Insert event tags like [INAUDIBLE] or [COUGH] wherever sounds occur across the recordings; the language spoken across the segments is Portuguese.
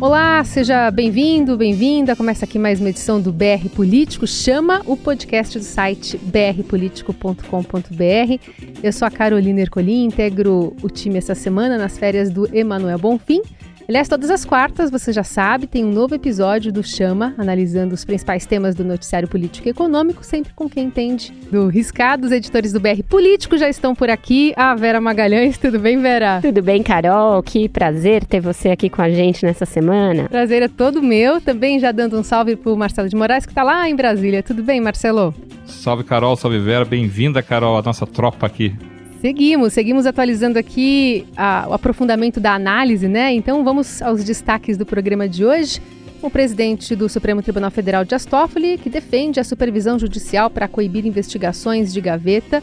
Olá, seja bem-vindo, bem-vinda. Começa aqui mais uma edição do BR Político. Chama o podcast do site brpolitico.com.br. Eu sou a Carolina Ercolim, integro o time essa semana nas férias do Emanuel Bonfim. Aliás, todas as quartas, você já sabe, tem um novo episódio do Chama, analisando os principais temas do noticiário político e econômico, sempre com quem entende do riscado. Os editores do BR Político já estão por aqui. A Vera Magalhães, tudo bem, Vera? Tudo bem, Carol? Que prazer ter você aqui com a gente nessa semana. Prazer é todo meu. Também já dando um salve pro Marcelo de Moraes, que está lá em Brasília. Tudo bem, Marcelo? Salve, Carol. Salve, Vera. Bem-vinda, Carol, a nossa tropa aqui. Seguimos, seguimos atualizando aqui a, o aprofundamento da análise, né? Então vamos aos destaques do programa de hoje. O presidente do Supremo Tribunal Federal, Dias Toffoli, que defende a supervisão judicial para coibir investigações de gaveta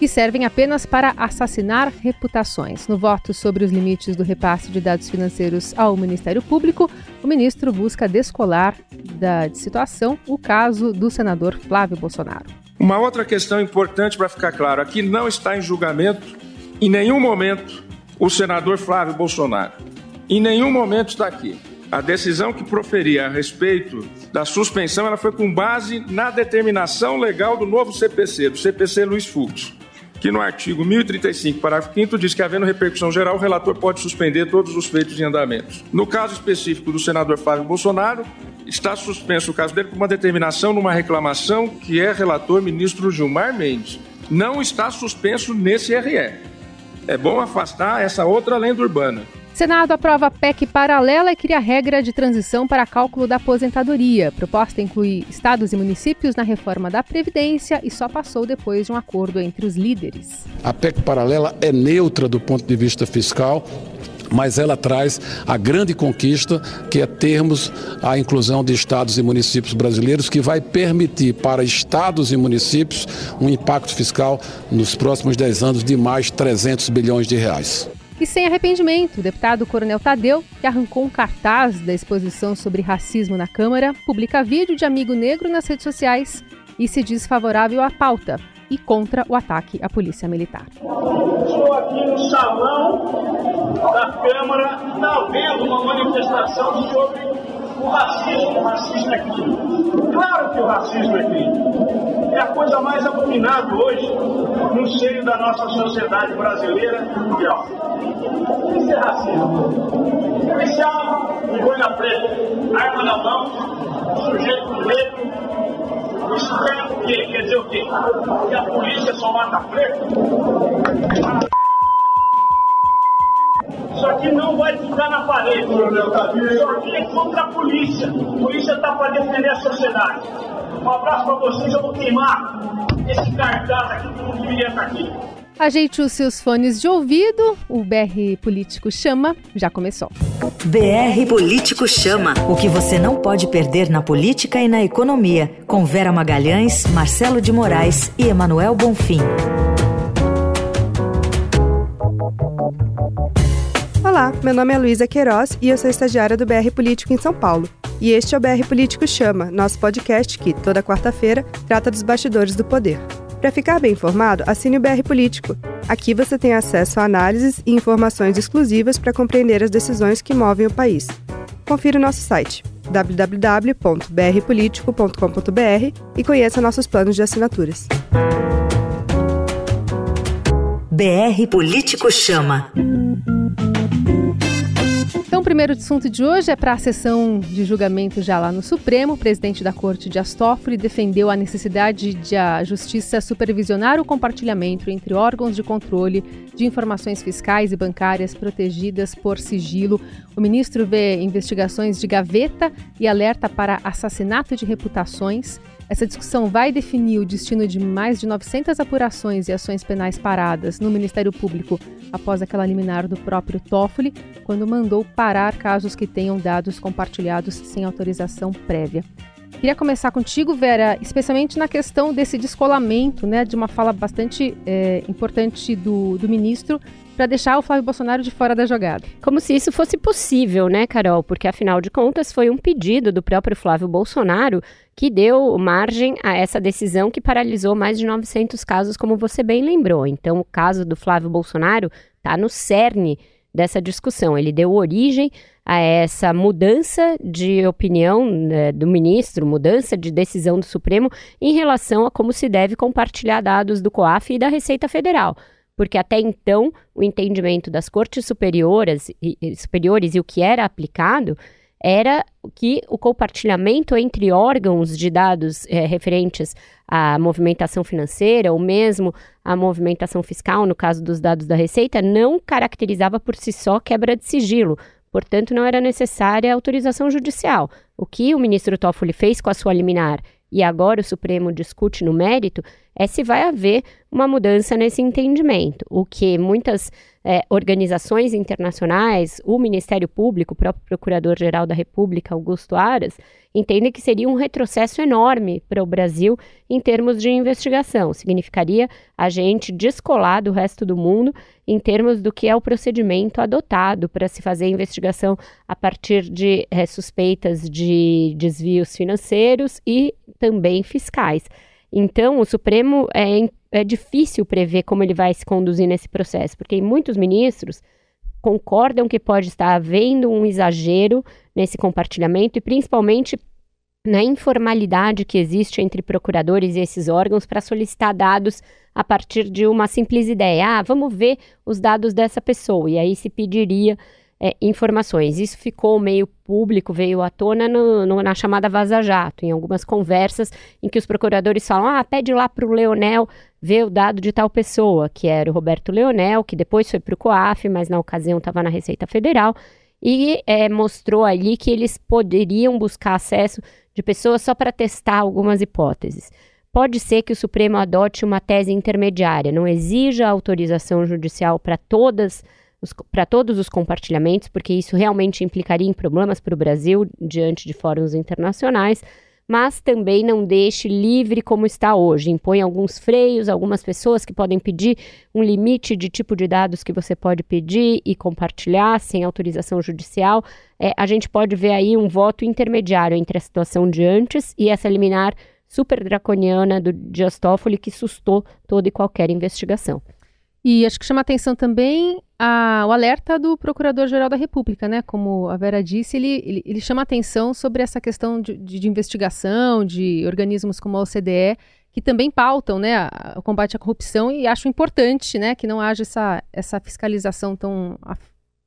que servem apenas para assassinar reputações. No voto sobre os limites do repasse de dados financeiros ao Ministério Público, o ministro busca descolar da situação o caso do senador Flávio Bolsonaro. Uma outra questão importante para ficar claro: aqui não está em julgamento, em nenhum momento, o senador Flávio Bolsonaro. Em nenhum momento está aqui. A decisão que proferia a respeito da suspensão ela foi com base na determinação legal do novo CPC, do CPC Luiz Fux, que no artigo 1035, parágrafo 5 diz que, havendo repercussão geral, o relator pode suspender todos os feitos em andamento. No caso específico do senador Flávio Bolsonaro, está suspenso o caso dele por uma determinação numa reclamação que é relator ministro Gilmar Mendes. Não está suspenso nesse RE. É bom afastar essa outra lenda urbana. Senado aprova PEC paralela e cria regra de transição para cálculo da aposentadoria. Proposta inclui estados e municípios na reforma da Previdência e só passou depois de um acordo entre os líderes. A PEC paralela é neutra do ponto de vista fiscal mas ela traz a grande conquista que é termos a inclusão de estados e municípios brasileiros, que vai permitir para estados e municípios um impacto fiscal nos próximos 10 anos de mais 300 bilhões de reais. E sem arrependimento, o deputado Coronel Tadeu, que arrancou um cartaz da exposição sobre racismo na Câmara, publica vídeo de amigo negro nas redes sociais e se diz favorável à pauta e contra o ataque à polícia militar. Estou aqui no salão da Câmara, está havendo uma manifestação sobre o racismo. O racismo é crime. Claro que o racismo é crime. É a coisa mais abominável hoje no seio da nossa sociedade brasileira e mundial. Isso é racismo. Policial, de boina preta, arma na mão, sujeito negro, isso quer? Quer dizer o quê? Que a polícia só mata preto? Isso aqui não vai ficar na parede, Isso aqui é contra a polícia. A polícia está para defender a sociedade. Um abraço para vocês, eu vou queimar esse cartaz aqui que não deveria estar aqui. Ajeite os seus fones de ouvido, o BR Político Chama já começou. BR Político Chama. O que você não pode perder na política e na economia. Com Vera Magalhães, Marcelo de Moraes e Emanuel Bonfim. Olá, meu nome é Luísa Queiroz e eu sou estagiária do BR Político em São Paulo. E este é o BR Político Chama, nosso podcast que, toda quarta-feira, trata dos bastidores do poder. Para ficar bem informado, assine o BR Político. Aqui você tem acesso a análises e informações exclusivas para compreender as decisões que movem o país. Confira o nosso site www.brpolitico.com.br e conheça nossos planos de assinaturas. BR Político Chama. Primeiro assunto de hoje é para a sessão de julgamento já lá no Supremo. O presidente da Corte de Astófoli defendeu a necessidade de a Justiça supervisionar o compartilhamento entre órgãos de controle de informações fiscais e bancárias protegidas por sigilo. O ministro vê investigações de gaveta e alerta para assassinato de reputações essa discussão vai definir o destino de mais de 900 apurações e ações penais paradas no Ministério Público após aquela liminar do próprio Toffoli, quando mandou parar casos que tenham dados compartilhados sem autorização prévia. Queria começar contigo, Vera, especialmente na questão desse descolamento, né, de uma fala bastante é, importante do, do ministro para deixar o Flávio Bolsonaro de fora da jogada. Como se isso fosse possível, né, Carol? Porque afinal de contas foi um pedido do próprio Flávio Bolsonaro que deu margem a essa decisão que paralisou mais de 900 casos, como você bem lembrou. Então, o caso do Flávio Bolsonaro está no cerne dessa discussão. Ele deu origem a essa mudança de opinião né, do ministro, mudança de decisão do Supremo em relação a como se deve compartilhar dados do COAF e da Receita Federal. Porque até então, o entendimento das cortes superiores e, superiores e o que era aplicado era que o compartilhamento entre órgãos de dados é, referentes à movimentação financeira ou mesmo à movimentação fiscal, no caso dos dados da Receita, não caracterizava por si só quebra de sigilo. Portanto, não era necessária autorização judicial. O que o ministro Toffoli fez com a sua liminar e agora o Supremo discute no mérito é se vai haver uma mudança nesse entendimento, o que muitas é, organizações internacionais, o Ministério Público, o próprio Procurador-Geral da República, Augusto Aras, entendem que seria um retrocesso enorme para o Brasil em termos de investigação. Significaria a gente descolar do resto do mundo em termos do que é o procedimento adotado para se fazer investigação a partir de é, suspeitas de desvios financeiros e também fiscais. Então, o Supremo é, é difícil prever como ele vai se conduzir nesse processo, porque muitos ministros concordam que pode estar havendo um exagero nesse compartilhamento e principalmente na informalidade que existe entre procuradores e esses órgãos para solicitar dados a partir de uma simples ideia. Ah, vamos ver os dados dessa pessoa. E aí se pediria é, informações. Isso ficou meio público, veio à tona no, no, na chamada Vaza Jato, em algumas conversas em que os procuradores falam: ah, pede lá para o Leonel ver o dado de tal pessoa, que era o Roberto Leonel, que depois foi para o COAF, mas na ocasião estava na Receita Federal, e é, mostrou ali que eles poderiam buscar acesso de pessoas só para testar algumas hipóteses. Pode ser que o Supremo adote uma tese intermediária, não exija autorização judicial para todas as para todos os compartilhamentos, porque isso realmente implicaria em problemas para o Brasil diante de fóruns internacionais, mas também não deixe livre como está hoje. Impõe alguns freios, algumas pessoas que podem pedir um limite de tipo de dados que você pode pedir e compartilhar sem autorização judicial. É, a gente pode ver aí um voto intermediário entre a situação de antes e essa liminar super draconiana do Dias que sustou toda e qualquer investigação. E acho que chama atenção também a, o alerta do Procurador-Geral da República, né? Como a Vera disse, ele, ele, ele chama atenção sobre essa questão de, de, de, investigação, de organismos como a OCDE, que também pautam né, o combate à corrupção e acho importante né, que não haja essa, essa fiscalização tão,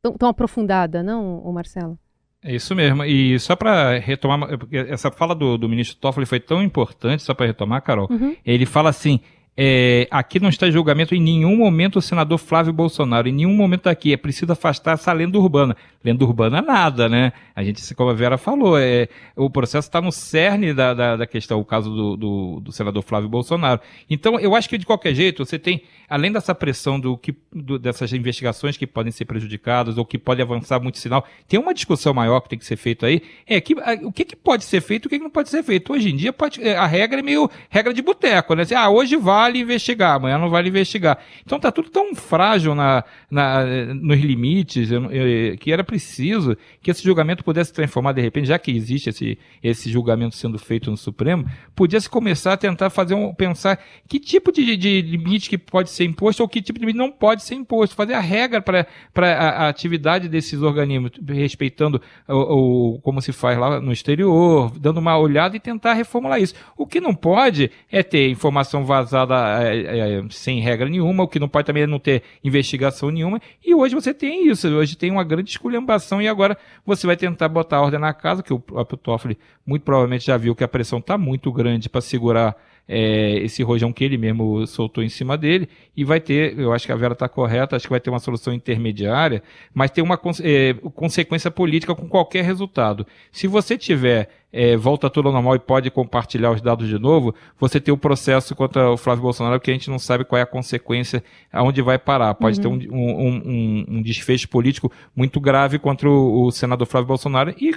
tão, tão aprofundada, não, Marcelo? É isso mesmo. E só para retomar, essa fala do, do ministro Toffoli foi tão importante, só para retomar, Carol. Uhum. Ele fala assim: é, aqui não está julgamento em nenhum momento o senador Flávio Bolsonaro, em nenhum momento aqui. É preciso afastar essa lenda urbana. Lenda urbana nada, né? A gente, como a Vera falou, é, o processo está no cerne da, da, da, questão, o caso do, do, do, senador Flávio Bolsonaro. Então, eu acho que de qualquer jeito, você tem, além dessa pressão do que, do, dessas investigações que podem ser prejudicadas ou que podem avançar muito sinal, tem uma discussão maior que tem que ser feita aí, é que, o que, que pode ser feito e o que, que não pode ser feito. Hoje em dia, pode, é, a regra é meio regra de boteco, né? Assim, ah, hoje vai vale investigar, amanhã não vale investigar. Então tá tudo tão frágil na, na, nos limites eu, eu, que era preciso que esse julgamento pudesse transformar de repente, já que existe esse, esse julgamento sendo feito no Supremo, podia se começar a tentar fazer um, pensar que tipo de, de limite que pode ser imposto ou que tipo de limite não pode ser imposto, fazer a regra para a, a, atividade desses organismos, respeitando o, o, como se faz lá no exterior, dando uma olhada e tentar reformular isso. O que não pode é ter informação vazada é, é, é, sem regra nenhuma, o que não pode também é não ter investigação nenhuma. E hoje você tem isso, hoje tem uma grande esculhambação e agora você vai tentar botar ordem na casa, que o próprio Toffoli muito provavelmente já viu que a pressão está muito grande para segurar é, esse rojão que ele mesmo soltou em cima dele, e vai ter, eu acho que a Vera está correta, acho que vai ter uma solução intermediária, mas tem uma é, consequência política com qualquer resultado. Se você tiver é, volta tudo ao normal e pode compartilhar os dados de novo, você tem o um processo contra o Flávio Bolsonaro que a gente não sabe qual é a consequência, aonde vai parar. Pode uhum. ter um, um, um, desfecho político muito grave contra o, o, senador Flávio Bolsonaro e,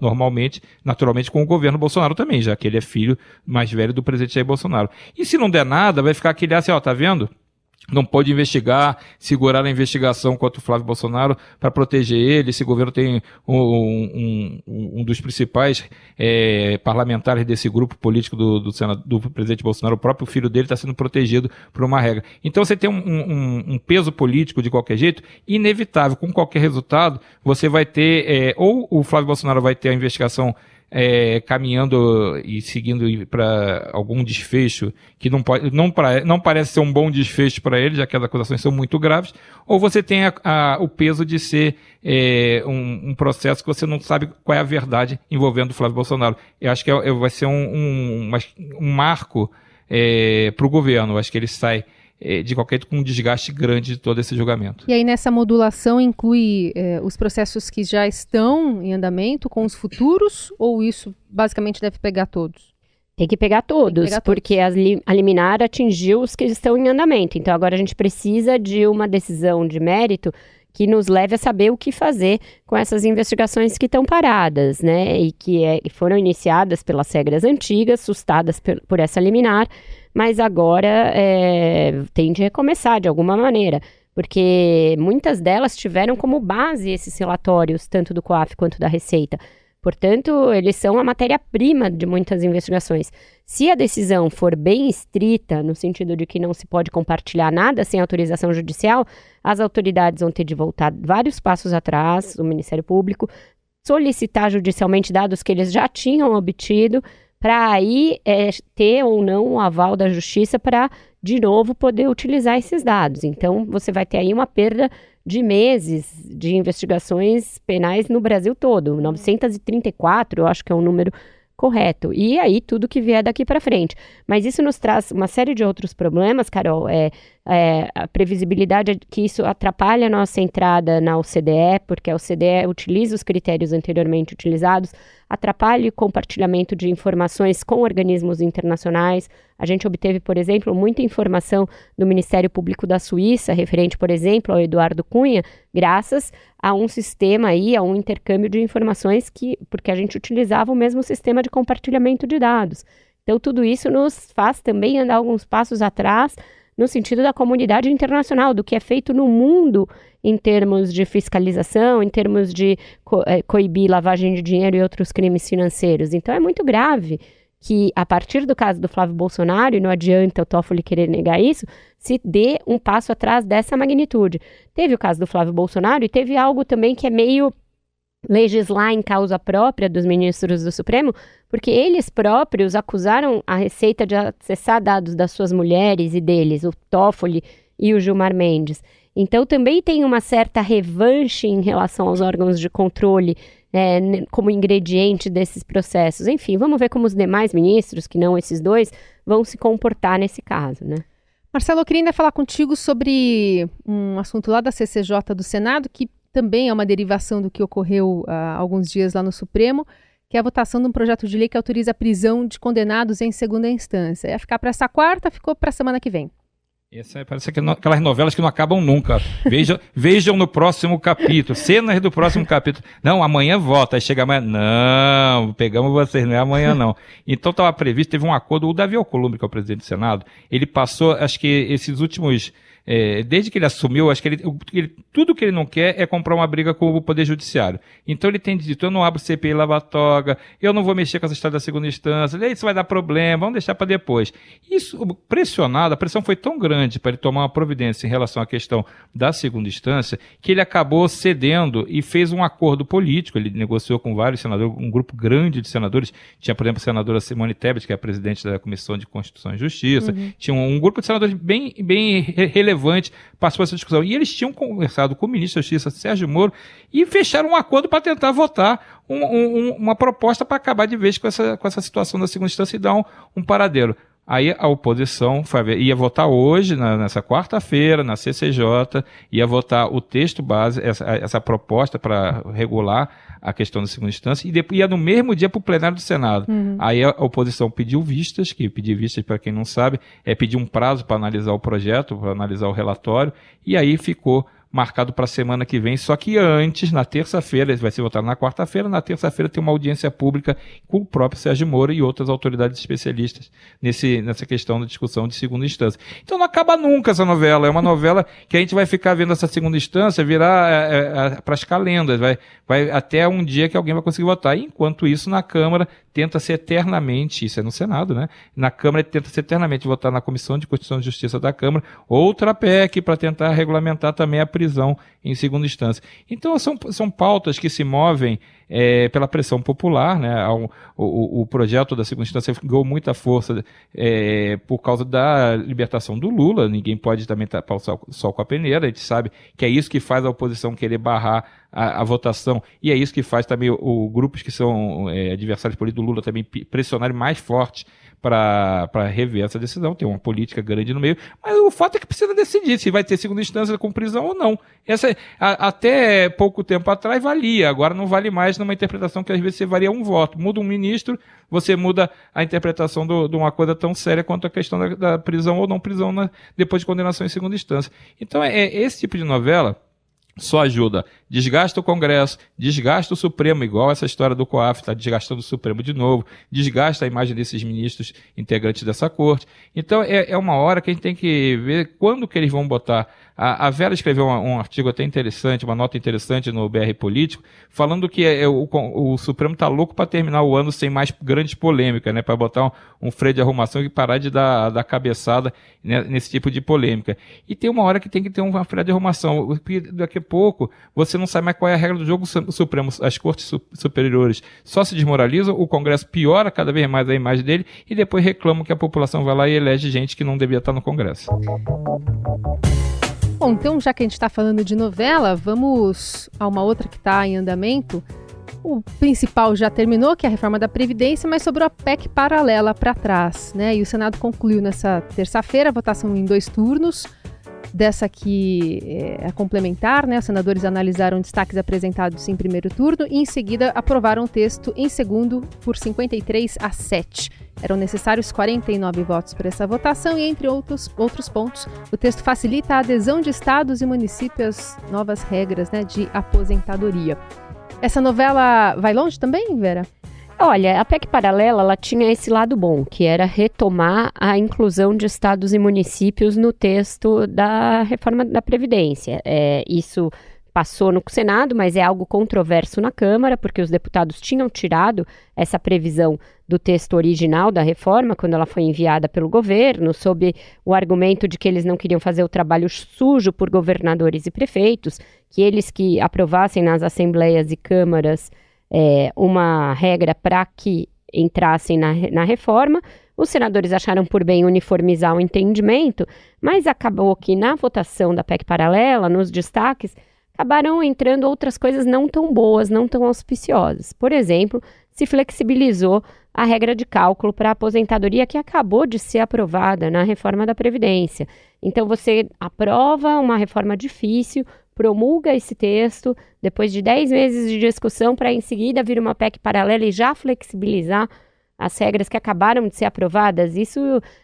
normalmente, naturalmente, com o governo Bolsonaro também, já que ele é filho mais velho do presidente Jair Bolsonaro. E se não der nada, vai ficar aquele assim, ó, tá vendo? Não pode investigar, segurar a investigação contra o Flávio Bolsonaro para proteger ele. Esse governo tem um, um, um dos principais é, parlamentares desse grupo político do, do, Senado, do, presidente Bolsonaro, o próprio filho dele está sendo protegido por uma regra. Então você tem um, um, peso político de qualquer jeito, inevitável, com qualquer resultado, você vai ter, é, ou o Flávio Bolsonaro vai ter a investigação é, caminhando e seguindo para algum desfecho que não, pode, não, pra, não parece ser um bom desfecho para ele, já que as acusações são muito graves, ou você tem a, a, o peso de ser é, um, um, processo que você não sabe qual é a verdade envolvendo o Flávio Bolsonaro. Eu acho que é, é vai ser um, um, um marco é, para o governo. Eu acho que ele sai de qualquer com um desgaste grande de todo esse julgamento. E aí nessa modulação inclui é, os processos que já estão em andamento com os futuros ou isso basicamente deve pegar todos? Tem que pegar todos, que pegar porque todos. a liminar atingiu os que estão em andamento. Então agora a gente precisa de uma decisão de mérito que nos leve a saber o que fazer com essas investigações que estão paradas, né? E que é, foram iniciadas pelas regras antigas, sustadas por, essa liminar, mas agora é, tem de recomeçar de alguma maneira, porque muitas delas tiveram como base esses relatórios, tanto do COAF quanto da Receita. Portanto, eles são a matéria-prima de muitas investigações. Se a decisão for bem estrita, no sentido de que não se pode compartilhar nada sem autorização judicial, as autoridades vão ter de voltar vários passos atrás, o Ministério Público, solicitar judicialmente dados que eles já tinham obtido, para aí é, ter ou não o aval da justiça para, de novo, poder utilizar esses dados. Então, você vai ter aí uma perda de meses de investigações penais no Brasil todo. 934, eu acho que é um número correto. E aí, tudo que vier daqui para frente. Mas isso nos traz uma série de outros problemas, Carol. É, é, a previsibilidade é que isso atrapalha a nossa entrada na OCDE, porque a OCDE utiliza os critérios anteriormente utilizados atrapalhe o compartilhamento de informações com organismos internacionais. A gente obteve, por exemplo, muita informação do Ministério Público da Suíça, referente, por exemplo, ao Eduardo Cunha, graças a um sistema aí, a um intercâmbio de informações que, porque a gente utilizava o mesmo sistema de compartilhamento de dados. Então, tudo isso nos faz também andar alguns passos atrás no sentido da comunidade internacional, do que é feito no mundo em termos de fiscalização, em termos de co é, coibir lavagem de dinheiro e outros crimes financeiros. Então é muito grave que, a partir do caso do Flávio Bolsonaro, e não adianta o Toffoli querer negar isso, se dê um passo atrás dessa magnitude. Teve o caso do Flávio Bolsonaro e teve algo também que é meio legislar em causa própria dos ministros do Supremo, porque eles próprios acusaram a Receita de acessar dados das suas mulheres e deles, o Toffoli e o Gilmar Mendes. Então também tem uma certa revanche em relação aos órgãos de controle é, como ingrediente desses processos. Enfim, vamos ver como os demais ministros, que não esses dois, vão se comportar nesse caso, né? Marcelo, eu queria ainda falar contigo sobre um assunto lá da CCJ do Senado que também é uma derivação do que ocorreu há alguns dias lá no Supremo, que é a votação de um projeto de lei que autoriza a prisão de condenados em segunda instância. Ia ficar para essa quarta, ficou para a semana que vem. Essa parece que aquelas novelas que não acabam nunca. Vejam, [LAUGHS] vejam no próximo capítulo, cenas do próximo capítulo. Não, amanhã vota, aí chega amanhã. Não, pegamos vocês, não é amanhã não. Então estava previsto, teve um acordo, o Davi Alcolumbre, que é o presidente do Senado, ele passou, acho que esses últimos é, desde que ele assumiu, acho que ele, ele, tudo que ele não quer é comprar uma briga com o Poder Judiciário. Então ele tem dito, eu não abro CPI lava-toga, eu não vou mexer com essa história da segunda instância, isso vai dar problema, vamos deixar para depois. Isso, pressionado, a pressão foi tão grande para ele tomar uma providência em relação à questão da segunda instância, que ele acabou cedendo e fez um acordo político, ele negociou com vários senadores, um grupo grande de senadores, tinha, por exemplo, a senadora Simone Tebet, que é a presidente da Comissão de Constituição e Justiça, uhum. tinha um, um, grupo de senadores bem, bem relevante relevante participou dessa discussão. E eles tinham conversado com o ministro da Justiça, Sérgio Moro, e fecharam um acordo para tentar votar um, um, uma proposta para acabar de vez com essa, com essa situação da segunda instância e dar um, um paradeiro. Aí a oposição foi, ia votar hoje, na, nessa quarta-feira, na CCJ, ia votar o texto base, essa, essa proposta para regular a questão da segunda instância, e depois ia no mesmo dia para o plenário do Senado. Uhum. Aí a oposição pediu vistas, que pedir vistas, para quem não sabe, é pedir um prazo para analisar o projeto, para analisar o relatório, e aí ficou marcado para a semana que vem, só que antes, na terça-feira, vai ser votado na quarta-feira, na terça-feira tem uma audiência pública com o próprio Sérgio Moro e outras autoridades especialistas nesse, nessa questão da discussão de segunda instância. Então não acaba nunca essa novela, é uma novela que a gente vai ficar vendo essa segunda instância virar é, é, é para as calendas, vai, vai até um dia que alguém vai conseguir votar. Enquanto isso, na Câmara, tenta-se eternamente, isso é no Senado, né? Na Câmara tenta-se eternamente votar na Comissão de Constituição e Justiça da Câmara outra PEC para tentar regulamentar também a prisão em segunda instância. Então são, são pautas que se movem é, pela pressão popular, né? O, o, o, projeto da segunda instância ganhou muita força é, por causa da libertação do Lula. Ninguém pode também tapar o sol, sol, com a peneira. A gente sabe que é isso que faz a oposição querer barrar a, a votação e é isso que faz também o, o grupos que são é, adversários políticos do Lula também pressionarem mais forte para rever essa decisão, tem uma política grande no meio, mas o fato é que precisa decidir se vai ter segunda instância com prisão ou não. Essa, a, até pouco tempo atrás valia, agora não vale mais numa interpretação que às vezes você varia um voto. Muda um ministro, você muda a interpretação do, de uma coisa tão séria quanto a questão da, da prisão ou não prisão na, depois de condenação em segunda instância. Então é, é esse tipo de novela só ajuda. Desgasta o Congresso, desgasta o Supremo, igual essa história do COAF, está desgastando o Supremo de novo, desgasta a imagem desses ministros integrantes dessa corte. Então é, é uma hora que a gente tem que ver quando que eles vão botar a, a Vera escreveu um, um, artigo até interessante, uma nota interessante no BR Político, falando que é, o, o, Supremo está louco para terminar o ano sem mais grandes polêmicas, né? Para botar um, um, freio de arrumação e parar de dar, dar cabeçada né, nesse tipo de polêmica. E tem uma hora que tem que ter uma freio de arrumação, porque daqui a pouco você não sabe mais qual é a regra do jogo Supremo. As cortes superiores só se desmoralizam, o Congresso piora cada vez mais a imagem dele e depois reclamam que a população vai lá e elege gente que não devia estar no Congresso. Bom, então já que a gente está falando de novela, vamos a uma outra que está em andamento. O principal já terminou, que é a reforma da Previdência, mas sobrou a PEC paralela para trás, né? E o Senado concluiu nessa terça-feira a votação em dois turnos. Dessa aqui é, é complementar, né? Os senadores analisaram destaques apresentados em primeiro turno e, em seguida, aprovaram o texto em segundo por 53 a 7. Eram necessários 49 votos para essa votação e, entre outros, outros pontos, o texto facilita a adesão de estados e municípios às novas regras né, de aposentadoria. Essa novela vai longe também, Vera? Olha, a PEC paralela ela tinha esse lado bom, que era retomar a inclusão de estados e municípios no texto da reforma da Previdência. É, isso passou no Senado, mas é algo controverso na Câmara, porque os deputados tinham tirado essa previsão do texto original da reforma, quando ela foi enviada pelo governo, sob o argumento de que eles não queriam fazer o trabalho sujo por governadores e prefeitos, que eles que aprovassem nas assembleias e câmaras é, uma regra para que entrassem na, na reforma. Os senadores acharam por bem uniformizar o entendimento, mas acabou que na votação da PEC paralela, nos destaques, acabaram entrando outras coisas não tão boas, não tão auspiciosas. Por exemplo, se flexibilizou a regra de cálculo para a aposentadoria que acabou de ser aprovada na reforma da Previdência. Então, você aprova uma reforma difícil, promulga esse texto, depois de 10 meses de discussão, para em seguida vir uma PEC paralela e já flexibilizar as regras que acabaram de ser aprovadas. Isso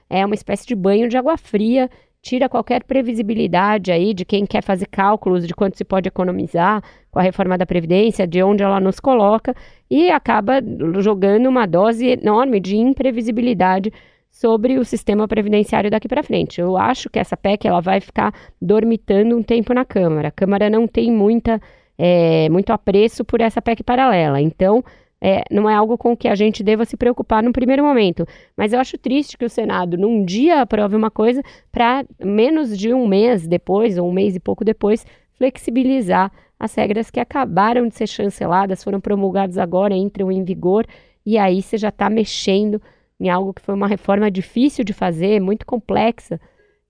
é uma espécie de banho de água fria tira qualquer previsibilidade aí de quem quer fazer cálculos de quanto se pode economizar com a reforma da Previdência, de onde ela nos coloca, e acaba jogando uma dose enorme de imprevisibilidade sobre o sistema previdenciário daqui para frente. Eu acho que essa PEC ela vai ficar dormitando um tempo na Câmara. A Câmara não tem muita, é, muito apreço por essa PEC paralela. Então, é, não é algo com que a gente deva se preocupar no primeiro momento. Mas eu acho triste que o Senado, num dia, aprove uma coisa para menos de um mês depois, ou um mês e pouco depois, flexibilizar as regras que acabaram de ser chanceladas, foram promulgadas agora, entram em vigor, e aí você já está mexendo em algo que foi uma reforma difícil de fazer, muito complexa.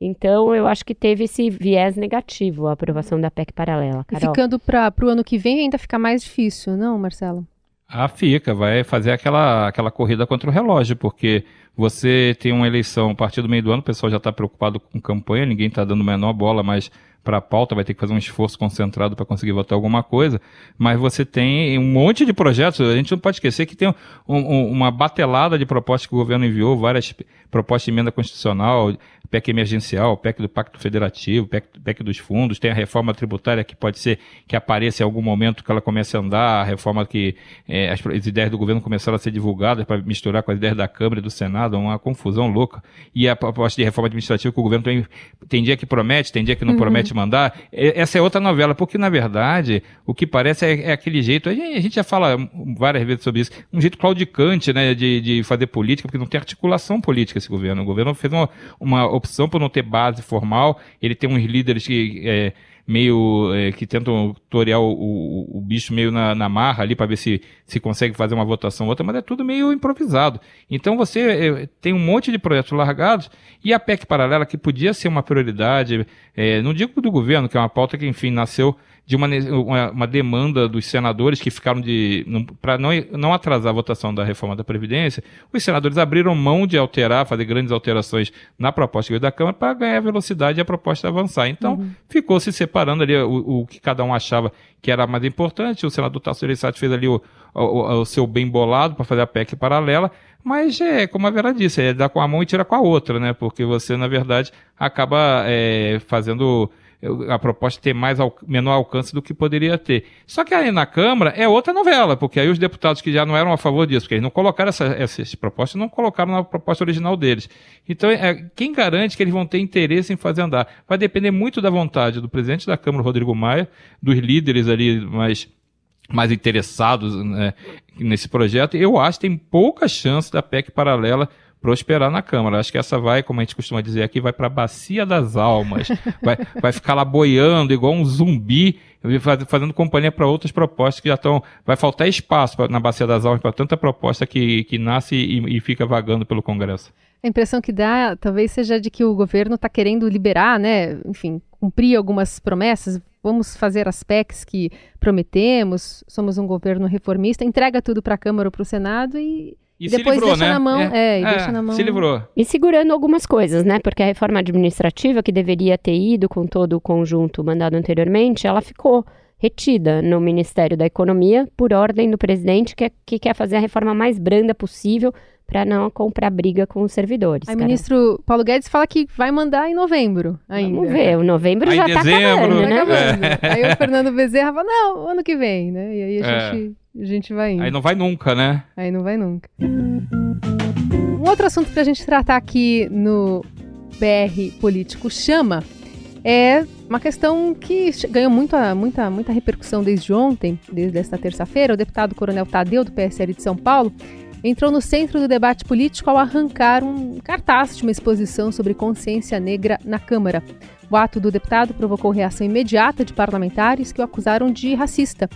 Então, eu acho que teve esse viés negativo a aprovação da PEC paralela. Carol. E ficando para o ano que vem ainda fica mais difícil, não, Marcelo? Ah, fica, vai fazer aquela, aquela corrida contra o relógio, porque você tem uma eleição a partir do meio do ano, o pessoal já está preocupado com campanha, ninguém está dando menor bola mais para a pauta, vai ter que fazer um esforço concentrado para conseguir votar alguma coisa, mas você tem um monte de projetos, a gente não pode esquecer que tem um, um, uma batelada de propostas que o governo enviou, várias propostas de emenda constitucional, PEC emergencial, PEC do Pacto Federativo, PEC, PEC dos fundos, tem a reforma tributária que pode ser que apareça em algum momento que ela comece a andar, a reforma que é, as, as, ideias do governo começaram a ser divulgadas para misturar com as ideias da Câmara e do Senado, uma confusão louca. E a proposta de reforma administrativa que o governo tem, tem dia que promete, tem dia que não uhum. promete mandar. Essa é outra novela, porque na verdade o que parece é, é aquele jeito, a gente, a gente, já fala várias vezes sobre isso, um jeito claudicante né, de, de fazer política, porque não tem articulação política esse governo. O governo fez uma, uma opção por não ter base formal, ele tem uns líderes que é, meio é, que tentam torear o, o, o, bicho meio na, na marra ali para ver se, se consegue fazer uma votação ou outra, mas é tudo meio improvisado. Então você é, tem um monte de projetos largados e a PEC paralela que podia ser uma prioridade, é, não digo do governo, que é uma pauta que enfim nasceu de uma, uma, uma, demanda dos senadores que ficaram de. para não, não atrasar a votação da reforma da Previdência, os senadores abriram mão de alterar, fazer grandes alterações na proposta da Câmara para ganhar velocidade e a proposta avançar. Então, uhum. ficou se separando ali o, o, que cada um achava que era mais importante. O senador Tasso Gereissati fez ali o, o, seu bem bolado para fazer a PEC paralela. Mas é, como a Vera disse, é dar com a mão e tirar com a outra, né? Porque você, na verdade, acaba é, fazendo a proposta ter mais menor alcance do que poderia ter. Só que aí na Câmara é outra novela, porque aí os deputados que já não eram a favor disso, porque eles não colocaram essa, essas propostas, não colocaram na proposta original deles. Então, é, quem garante que eles vão ter interesse em fazer andar? Vai depender muito da vontade do presidente da Câmara, Rodrigo Maia, dos líderes ali mais mais interessados né, nesse projeto. Eu acho que tem pouca chance da PEC paralela prosperar na Câmara. Acho que essa vai, como a gente costuma dizer aqui, vai para a bacia das almas. [LAUGHS] Vai, vai ficar lá boiando igual um zumbi, fazendo companhia para outras propostas que já estão. Vai faltar espaço pra, na bacia das almas para tanta proposta que, que nasce e, e fica vagando pelo Congresso. A impressão que dá talvez seja de que o governo está querendo liberar, né? Enfim, cumprir algumas promessas. Vamos fazer as PECs que prometemos. Somos um governo reformista. Entrega tudo para a Câmara ou para o Senado e e depois livrou, deixa né? na mão, é, é, e deixa na mão. Se livrou. E segurando algumas coisas, né? Porque a reforma administrativa, que deveria ter ido com todo o conjunto mandado anteriormente, ela ficou retida no Ministério da Economia por ordem do presidente, que, que quer fazer a reforma mais branda possível para não comprar briga com os servidores. Aí o ministro Paulo Guedes fala que vai mandar em novembro ainda. Vamos ver, o novembro aí já está acabando, né? É. Aí o Fernando Bezerra fala, não, ano que vem, né? E aí a é. gente a gente vai indo. Aí não vai nunca, né? Aí não vai nunca. Um outro assunto para a gente tratar aqui no BR Político Chama é uma questão que ganhou muita, muita, muita repercussão desde ontem, desde esta terça-feira. O deputado Coronel Tadeu, do PSL de São Paulo, entrou no centro do debate político ao arrancar um cartaz de uma exposição sobre consciência negra na Câmara. O ato do deputado provocou reação imediata de parlamentares que o acusaram de racista.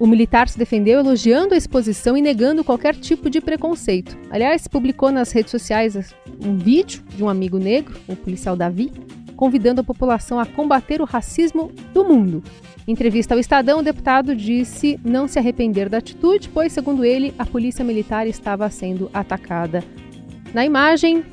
O militar se defendeu elogiando a exposição e negando qualquer tipo de preconceito. Aliás, publicou nas redes sociais um vídeo de um amigo negro, o policial Davi, convidando a população a combater o racismo do mundo. Em entrevista ao Estadão, o deputado disse não se arrepender da atitude, pois, segundo ele, a polícia militar estava sendo atacada. Na imagem,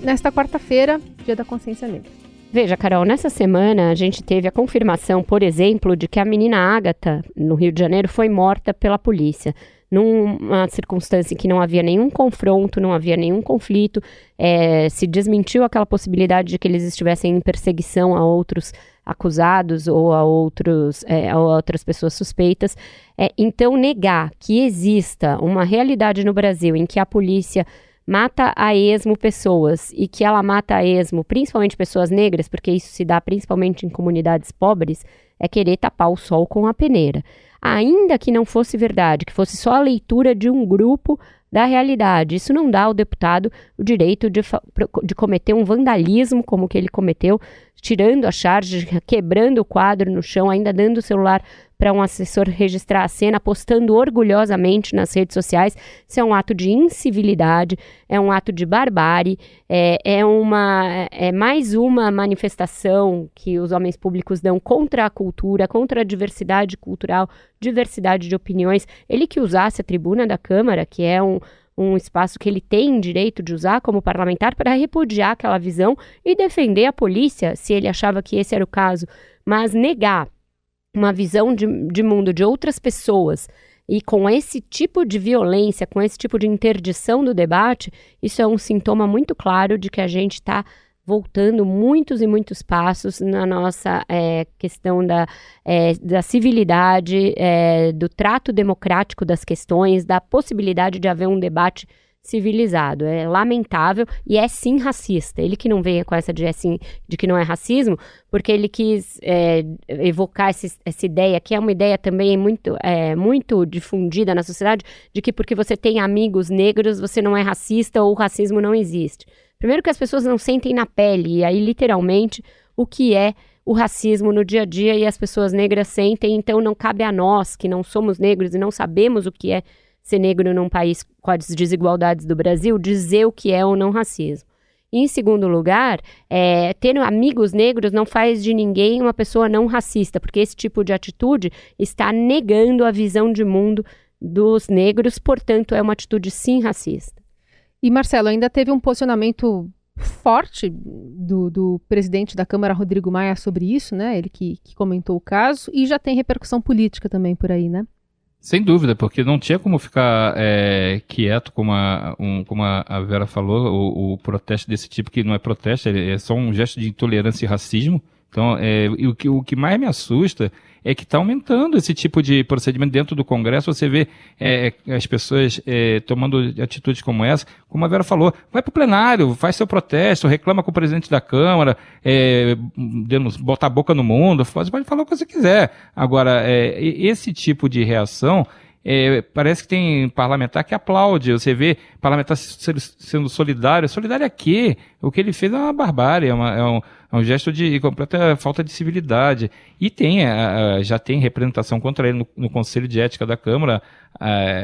nesta quarta-feira, dia da consciência negra. Veja, Carol, nessa semana a gente teve a confirmação, por exemplo, de que a menina Ágata, no Rio de Janeiro, foi morta pela polícia. Numa circunstância em que não havia nenhum confronto, não havia nenhum conflito, é, se desmentiu aquela possibilidade de que eles estivessem em perseguição a outros acusados ou a, outros, é, a outras pessoas suspeitas. É, então, negar que exista uma realidade no Brasil em que a polícia mata a esmo pessoas e que ela mata a esmo principalmente pessoas negras, porque isso se dá principalmente em comunidades pobres, é querer tapar o sol com a peneira. Ainda que não fosse verdade, que fosse só a leitura de um grupo da realidade. Isso não dá ao deputado o direito de, de cometer um vandalismo como que ele cometeu, tirando a charge, quebrando o quadro no chão, ainda dando o celular para um assessor registrar a cena, postando orgulhosamente nas redes sociais. Isso é um ato de incivilidade, é um ato de barbárie, é, é, uma, é mais uma manifestação que os homens públicos dão contra a cultura, contra a diversidade cultural, diversidade de opiniões. Ele que usasse a tribuna da Câmara, que é um, um, espaço que ele tem direito de usar como parlamentar para repudiar aquela visão e defender a polícia, se ele achava que esse era o caso, mas negar uma visão de, de mundo de outras pessoas e com esse tipo de violência, com esse tipo de interdição do debate, isso é um sintoma muito claro de que a gente está voltando muitos e muitos passos na nossa é, questão da, é, da civilidade, é, do trato democrático das questões, da possibilidade de haver um debate civilizado. É lamentável e é sim racista. Ele que não venha com essa de, é de que não é racismo, porque ele quis é, evocar esse, essa ideia, que é uma ideia também muito, é, muito difundida na sociedade, de que porque você tem amigos negros, você não é racista ou o racismo não existe. Primeiro que as pessoas não sentem na pele, e aí literalmente o que é o racismo no dia a dia e as pessoas negras sentem, então não cabe a nós que não somos negros e não sabemos o que é ser negro num país com as desigualdades do Brasil, dizer o que é ou não racismo. Em segundo lugar, é, ter amigos negros não faz de ninguém uma pessoa não racista, porque esse tipo de atitude está negando a visão de mundo dos negros, portanto, é uma atitude sim racista. E Marcelo, ainda teve um posicionamento forte do, do, presidente da Câmara, Rodrigo Maia, sobre isso, né? Ele que, que, comentou o caso e já tem repercussão política também por aí, né? Sem dúvida, porque não tinha como ficar é, quieto, como a, um, como a Vera falou, o, o, protesto desse tipo, que não é protesto, é só um gesto de intolerância e racismo. Então, é, o, que, o que mais me assusta é que está aumentando esse tipo de procedimento dentro do Congresso. Você vê é, as pessoas é, tomando atitudes como essa, como a Vera falou, vai para o plenário, faz seu protesto, reclama com o presidente da Câmara, é, botar a boca no mundo, você pode falar o que você quiser. Agora, é, esse tipo de reação é, parece que tem parlamentar que aplaude. Você vê parlamentar sendo solidário. Solidário a quê? O que ele fez é uma barbárie, é, uma, é, um, é um, gesto de completa falta de civilidade. E tem, já tem representação contra ele no, no Conselho de Ética da Câmara,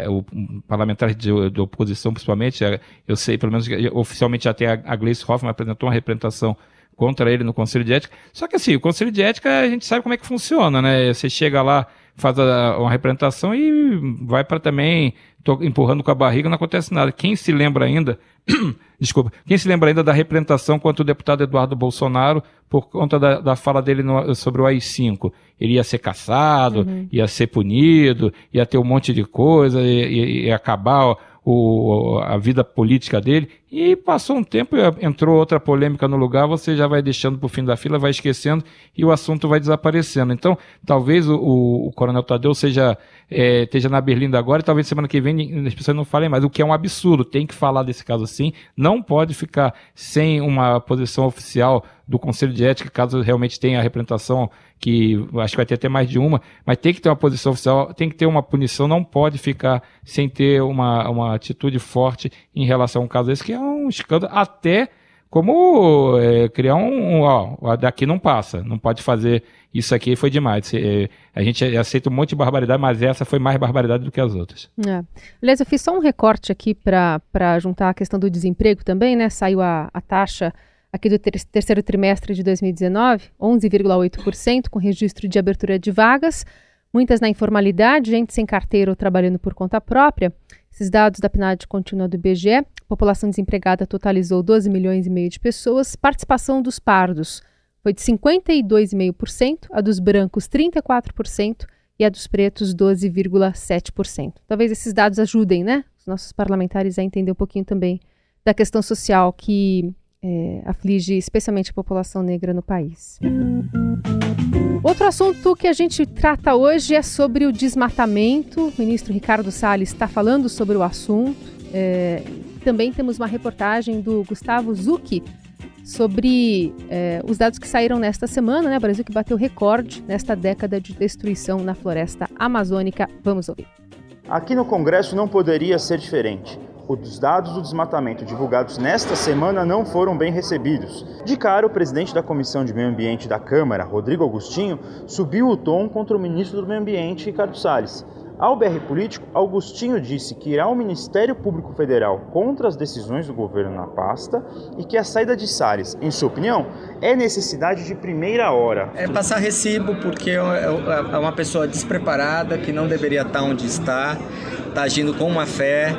o parlamentar de, de, oposição, principalmente. eu sei, pelo menos oficialmente tem a, a Gleice Hoffmann apresentou uma representação contra ele no Conselho de Ética. Só que assim, o Conselho de Ética a gente sabe como é que funciona, né? Você chega lá faz a, uma representação e vai para também empurrando com a barriga, não acontece nada. Quem se lembra ainda, [CLEARS THROAT] desculpa, quem se lembra ainda da representação contra o deputado Eduardo Bolsonaro por conta da, da fala dele no, sobre o AI-5? Ele ia ser caçado, uhum. ia ser punido, ia ter um monte de coisa, ia, ia acabar o, a vida política dele. E passou um tempo, entrou outra polêmica no lugar, você já vai deixando para o fim da fila, vai esquecendo e o assunto vai desaparecendo. Então, talvez o, o, o Coronel Tadeu seja, é, esteja na Berlinda agora e talvez semana que vem as pessoas não falem mais, o que é um absurdo. Tem que falar desse caso assim, não pode ficar sem uma posição oficial do Conselho de Ética, caso realmente tenha a representação, que acho que vai ter até mais de uma, mas tem que ter uma posição oficial, tem que ter uma punição, não pode ficar sem ter uma, uma atitude forte em relação a um caso desse, que é um escândalo, até como é, criar um, ó, daqui não passa, não pode fazer isso aqui, foi demais. É, a gente aceita um monte de barbaridade, mas essa foi mais barbaridade do que as outras. É. Aliás, eu fiz só um recorte aqui para juntar a questão do desemprego também, né? Saiu a, a taxa aqui do ter terceiro trimestre de 2019, 11,8%, com registro de abertura de vagas, muitas na informalidade, gente sem carteira ou trabalhando por conta própria. Esses dados da PNAD contínua do IBGE, população desempregada totalizou 12 milhões e meio de pessoas, participação dos pardos foi de 52,5%, a dos brancos 34% e a dos pretos 12,7%. Talvez esses dados ajudem, né, os nossos parlamentares a entender um pouquinho também da questão social que é, aflige especialmente a população negra no país. Outro assunto que a gente trata hoje é sobre o desmatamento. O ministro Ricardo Salles está falando sobre o assunto. É, também temos uma reportagem do Gustavo Zucchi sobre é, os dados que saíram nesta semana, né? O Brasil que bateu recorde nesta década de destruição na floresta amazônica. Vamos ouvir. Aqui no Congresso não poderia ser diferente os dados do desmatamento divulgados nesta semana não foram bem recebidos. De cara, o presidente da Comissão de Meio Ambiente da Câmara, Rodrigo Agostinho, subiu o tom contra o ministro do Meio Ambiente, Ricardo Salles. Ao BR Político, Augustinho disse que irá ao Ministério Público Federal contra as decisões do governo na pasta e que a saída de Salles, em sua opinião, é necessidade de primeira hora. É passar recibo porque é, é, é uma pessoa despreparada que não deveria estar onde está, está agindo com má fé,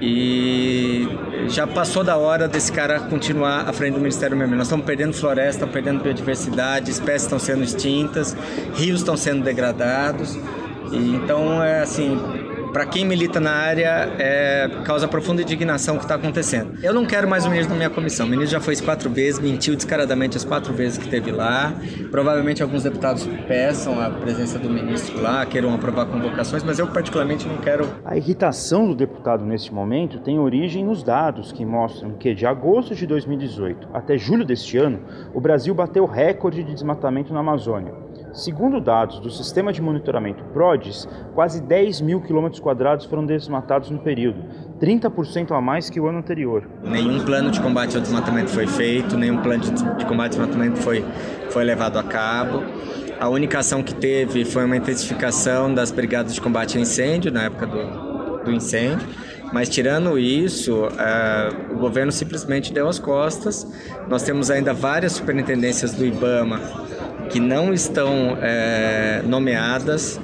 E já passou da hora desse cara continuar à frente do Ministério do Meio Ambiente. Nós estamos perdendo floresta, estamos perdendo biodiversidade, espécies estão sendo extintas, rios estão sendo degradados. E, então, é assim, para quem milita na área, é, causa profunda indignação o que está acontecendo. Eu não quero mais o ministro na minha comissão. O ministro já foi quatro vezes, mentiu descaradamente as quatro vezes que esteve lá. Provavelmente alguns deputados peçam a presença do ministro lá, queiram aprovar convocações, mas eu particularmente não quero. A irritação do deputado neste momento tem origem nos dados que mostram que de agosto de 2018 até julho deste ano, o Brasil bateu recorde de desmatamento na Amazônia. Segundo dados do Sistema de Monitoramento PRODES, quase 10 mil quilômetros quadrados foram desmatados no período, 30% a mais que o ano anterior. Nenhum plano de combate ao desmatamento foi feito, nenhum plano de combate ao desmatamento foi, foi levado a cabo. A única ação que teve foi uma intensificação das brigadas de combate ao incêndio na época do, do incêndio. Mas tirando isso, uh, o governo simplesmente deu as costas. Nós temos ainda várias superintendências do IBAMA que não estão é, nomeadas.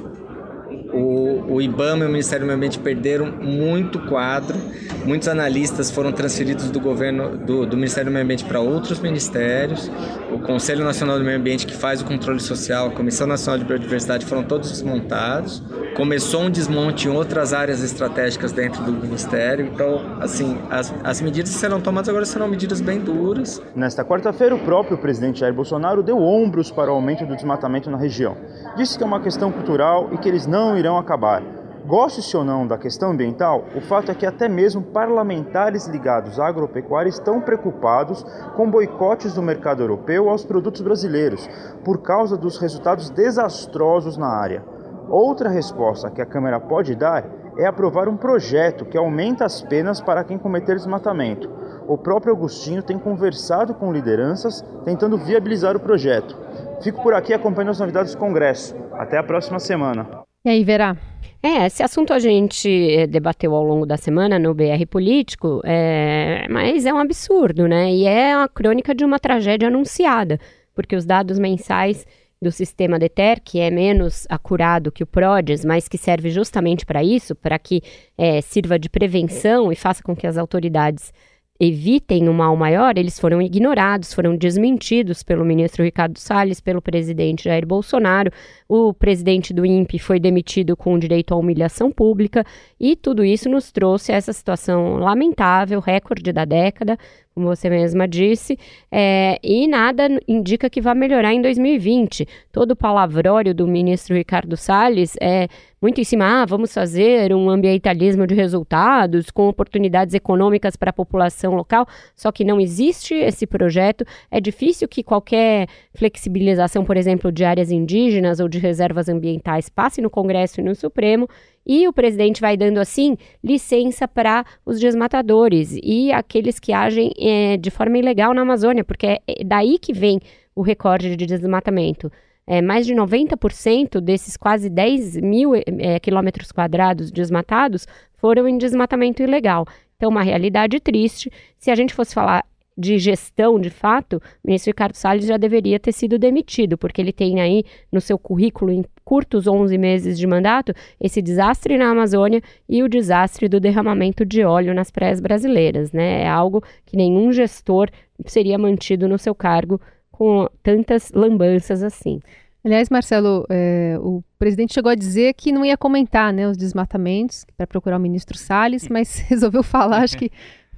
O, o IBAMA e o Ministério do Meio Ambiente perderam muito quadro. Muitos analistas foram transferidos do governo do, do Ministério do Meio Ambiente para outros ministérios. O Conselho Nacional do Meio Ambiente, que faz o controle social, a Comissão Nacional de Biodiversidade, foram todos desmontados começou um desmonte em outras áreas estratégicas dentro do Ministério. Então, assim, as, as medidas que serão tomadas agora serão medidas bem duras. Nesta quarta-feira, o próprio presidente Jair Bolsonaro deu ombros para o aumento do desmatamento na região. Disse que é uma questão cultural e que eles não irão acabar. Goste-se ou não da questão ambiental, o fato é que até mesmo parlamentares ligados à agropecuária estão preocupados com boicotes do mercado europeu aos produtos brasileiros, por causa dos resultados desastrosos na área. Outra resposta que a Câmara pode dar é aprovar um projeto que aumenta as penas para quem cometer desmatamento. O próprio Agostinho tem conversado com lideranças tentando viabilizar o projeto. Fico por aqui acompanhando as novidades do Congresso. Até a próxima semana. E aí, Verá? É, esse assunto a gente eh, debateu ao longo da semana no BR Político, é, mas é um absurdo, né? E é a crônica de uma tragédia anunciada, porque os dados mensais do sistema DETER, que é menos acurado que o PRODES, mas que serve justamente para isso, para que é, sirva de prevenção e faça com que as autoridades evitem um mal maior, eles foram ignorados, foram desmentidos pelo ministro Ricardo Salles, pelo presidente Jair Bolsonaro. O presidente do INPE foi demitido com direito à humilhação pública e tudo isso nos trouxe a essa situação lamentável, recorde da década, como você mesma disse, é, e nada indica que vai melhorar em 2020. Todo o palavrório do ministro Ricardo Salles é muito em cima, ah, vamos fazer um ambientalismo de resultados com oportunidades econômicas para a população local, só que não existe esse projeto. É difícil que qualquer flexibilização, por exemplo, de áreas indígenas ou de reservas ambientais passe no Congresso e no Supremo. E o presidente vai dando, assim, licença para os desmatadores e aqueles que agem é, de forma ilegal na Amazônia, porque é daí que vem o recorde de desmatamento. É, mais de 90% desses quase 10 mil é, quilômetros quadrados desmatados foram em desmatamento ilegal. Então, uma realidade triste. Se a gente fosse falar de gestão, de fato, o ministro Ricardo Salles já deveria ter sido demitido, porque ele tem aí no seu currículo, em curtos 11 meses de mandato, esse desastre na Amazônia e o desastre do derramamento de óleo nas praias brasileiras. Né? É algo que nenhum gestor seria mantido no seu cargo com tantas lambanças assim. Aliás, Marcelo, é, o presidente chegou a dizer que não ia comentar né, os desmatamentos para procurar o ministro Salles, mas [LAUGHS] resolveu falar, acho que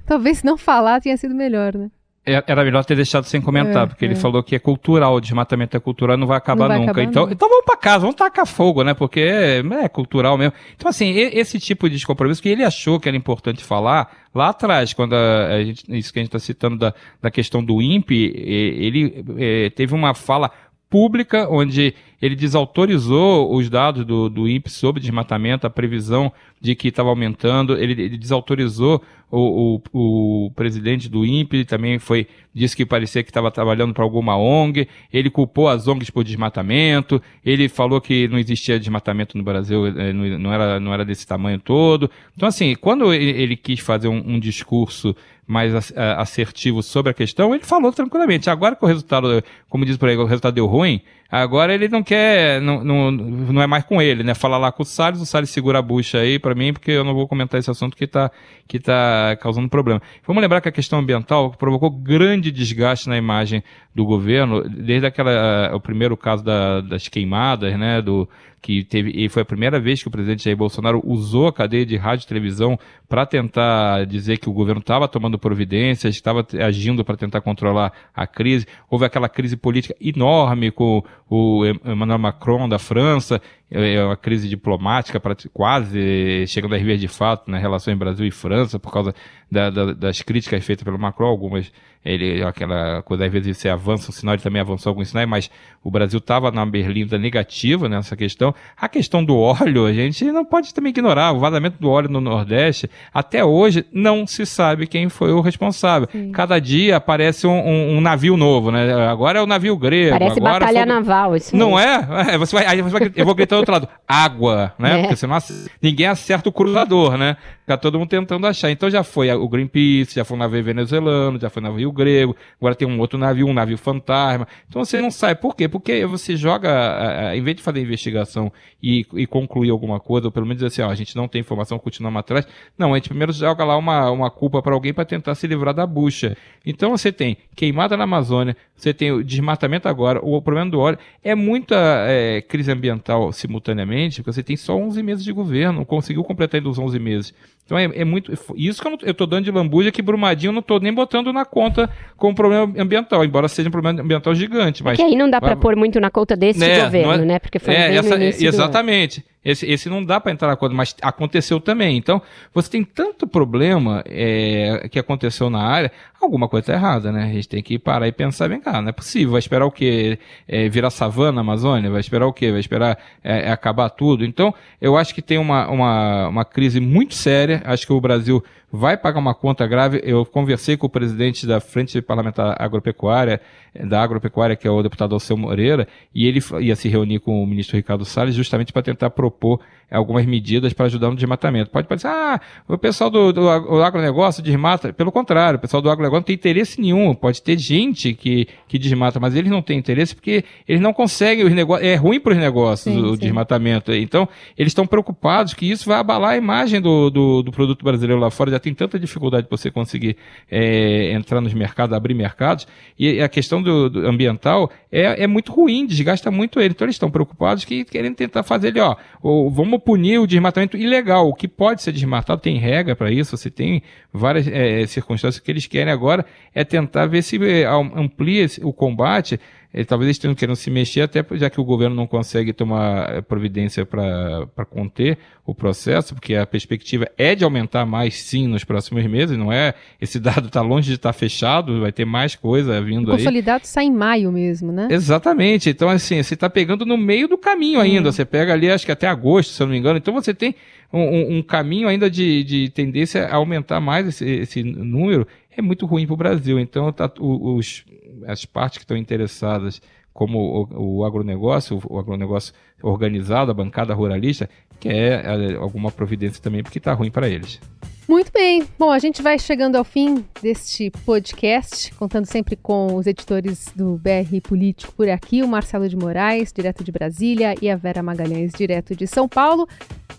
Talvez não falar tenha sido melhor, né? É, era melhor ter deixado sem comentar, é, porque é. ele falou que é cultural, o desmatamento é cultural, não vai acabar não vai nunca. Acabar então, nunca. então vamos para casa, vamos tacar fogo, né? Porque é, é, cultural mesmo. Então, assim, esse tipo de descompromisso que ele achou que era importante falar lá atrás, quando a, a gente, isso que a gente está citando da, da questão do INPE, ele é, teve uma fala pública, onde ele desautorizou os dados do, do INPE sobre desmatamento, a previsão de que estava aumentando, ele, ele desautorizou o, o, o, presidente do INPE, também foi, disse que parecia que estava trabalhando para alguma ONG, ele culpou as ONGs por desmatamento, ele falou que não existia desmatamento no Brasil, eh, não era, não era desse tamanho todo. Então, assim, quando ele, ele quis fazer um, um discurso mais assertivo sobre a questão, ele falou tranquilamente. Agora que o resultado, como diz por aí, o resultado deu ruim, Agora ele não quer, não, não, não é mais com ele, né? Fala lá com o Salles, o Salles segura a bucha aí para mim, porque eu não vou comentar esse assunto que tá, que tá causando problema. Vamos lembrar que a questão ambiental provocou grande desgaste na imagem do governo, desde aquela, o primeiro caso da, das queimadas, né? Do, que teve, e foi a primeira vez que o presidente Jair Bolsonaro usou a cadeia de rádio e televisão para tentar dizer que o governo estava tomando providências, estava agindo para tentar controlar a crise. Houve aquela crise política enorme com o Emmanuel Macron da França, é, é uma crise diplomática quase chegando a viver de fato nas relações Brasil e França por causa da, da, das críticas feitas pelo Macron, algumas ele aquela coisa às vezes você avança um sinal, ele também avançou alguns sinais, mas o Brasil estava na berlinda negativa nessa questão. A questão do óleo, a gente não pode também ignorar, o vazamento do óleo no Nordeste, até hoje não se sabe quem foi o responsável. Sim. Cada dia aparece um, um, um, navio novo, né? Agora é o navio grego. Parece agora batalha foi... naval, isso Não é? é? Você vai, aí você vai, eu vou gritar do outro lado, água, né? É. Porque senão ninguém acerta o cruzador, né? Fica todo mundo tentando achar. Então já foi o Greenpeace, já foi um navio venezuelano, já foi um navio grego, agora tem um outro navio, um navio fantasma. Então você não sabe. Por quê? Porque você joga, em vez de fazer investigação e, e concluir alguma coisa, ou pelo menos dizer assim, ó, a gente não tem informação, continuamos atrás. Não, a gente primeiro joga lá uma, uma culpa para alguém para tentar se livrar da bucha. Então você tem queimada na Amazônia, você tem o desmatamento agora, o problema do óleo. É muita é, crise ambiental simultaneamente, porque você tem só 11 meses de governo, conseguiu completar ainda os 11 meses. Então é, é muito. Isso que eu, estou dando de lambuja que Brumadinho eu não estou nem botando na conta como problema ambiental, embora seja um problema ambiental gigante. Mas, é aí não dá para pôr muito na conta desse é, governo, é, né? Porque foi é, essa, Exatamente. Esse, esse não dá para entrar na conta, mas aconteceu também. Então, você tem tanto problema é, que aconteceu na área, alguma coisa está errada, né? A gente tem que parar e pensar, vem cá, não é possível. Vai esperar o quê? É, virar savana na Amazônia? Vai esperar o quê? Vai esperar é, acabar tudo? Então, eu acho que tem uma, uma, uma crise muito séria. Acho que o Brasil vai pagar uma conta grave. Eu conversei com o presidente da Frente Parlamentar Agropecuária, da Agropecuária, que é o deputado Alceu Moreira, e ele ia se reunir com o ministro Ricardo Salles justamente para tentar propor algumas medidas para ajudar no desmatamento. Pode parecer, ah, o pessoal do, do, agronegócio desmata. Pelo contrário, o pessoal do agronegócio não tem interesse nenhum. Pode ter gente que, que desmata, mas eles não têm interesse porque eles não conseguem os negócios. É ruim para os negócios sim, o sim. desmatamento. Então, eles estão preocupados que isso vai abalar a imagem do, do, do produto brasileiro lá fora. Já tem tanta dificuldade para você conseguir é, entrar nos mercados, abrir mercados. E a questão do, do ambiental é, é muito ruim, desgasta muito ele. Então, eles estão preocupados que querem tentar fazer ele, ó, ou, vamos punir o desmatamento ilegal. O que pode ser desmatado tem regra para isso, você tem várias é, circunstâncias que eles querem agora é tentar ver se é, amplia o combate é, talvez eles estejam querendo se mexer, até já que o governo não consegue tomar eh, providência para conter o processo, porque a perspectiva é de aumentar mais sim nos próximos meses, não é? Esse dado está longe de estar tá fechado, vai ter mais coisa vindo o aí. consolidado sai em maio mesmo, né? Exatamente. Então, assim, você está pegando no meio do caminho ainda. Hum. Você pega ali, acho que até agosto, se eu não me engano. Então, você tem um, um, um caminho ainda de, de tendência a aumentar mais esse, esse número. É muito ruim para o Brasil. Então, tá, os as partes que estão interessadas, como o, o agronegócio, o, agronegócio organizado, a bancada ruralista, quer é, alguma providência também, porque está ruim para eles. Muito bem. Bom, a gente vai chegando ao fim deste podcast, contando sempre com os editores do BR Político por aqui, o Marcelo de Moraes, direto de Brasília, e a Vera Magalhães, direto de São Paulo.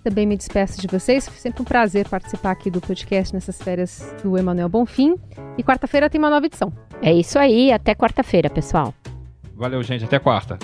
Também me despeço de vocês. Foi sempre um prazer participar aqui do podcast nessas férias do Emanuel Bonfim. E quarta-feira tem uma nova edição. É isso aí. Até quarta-feira, pessoal. Valeu, gente. Até quarta.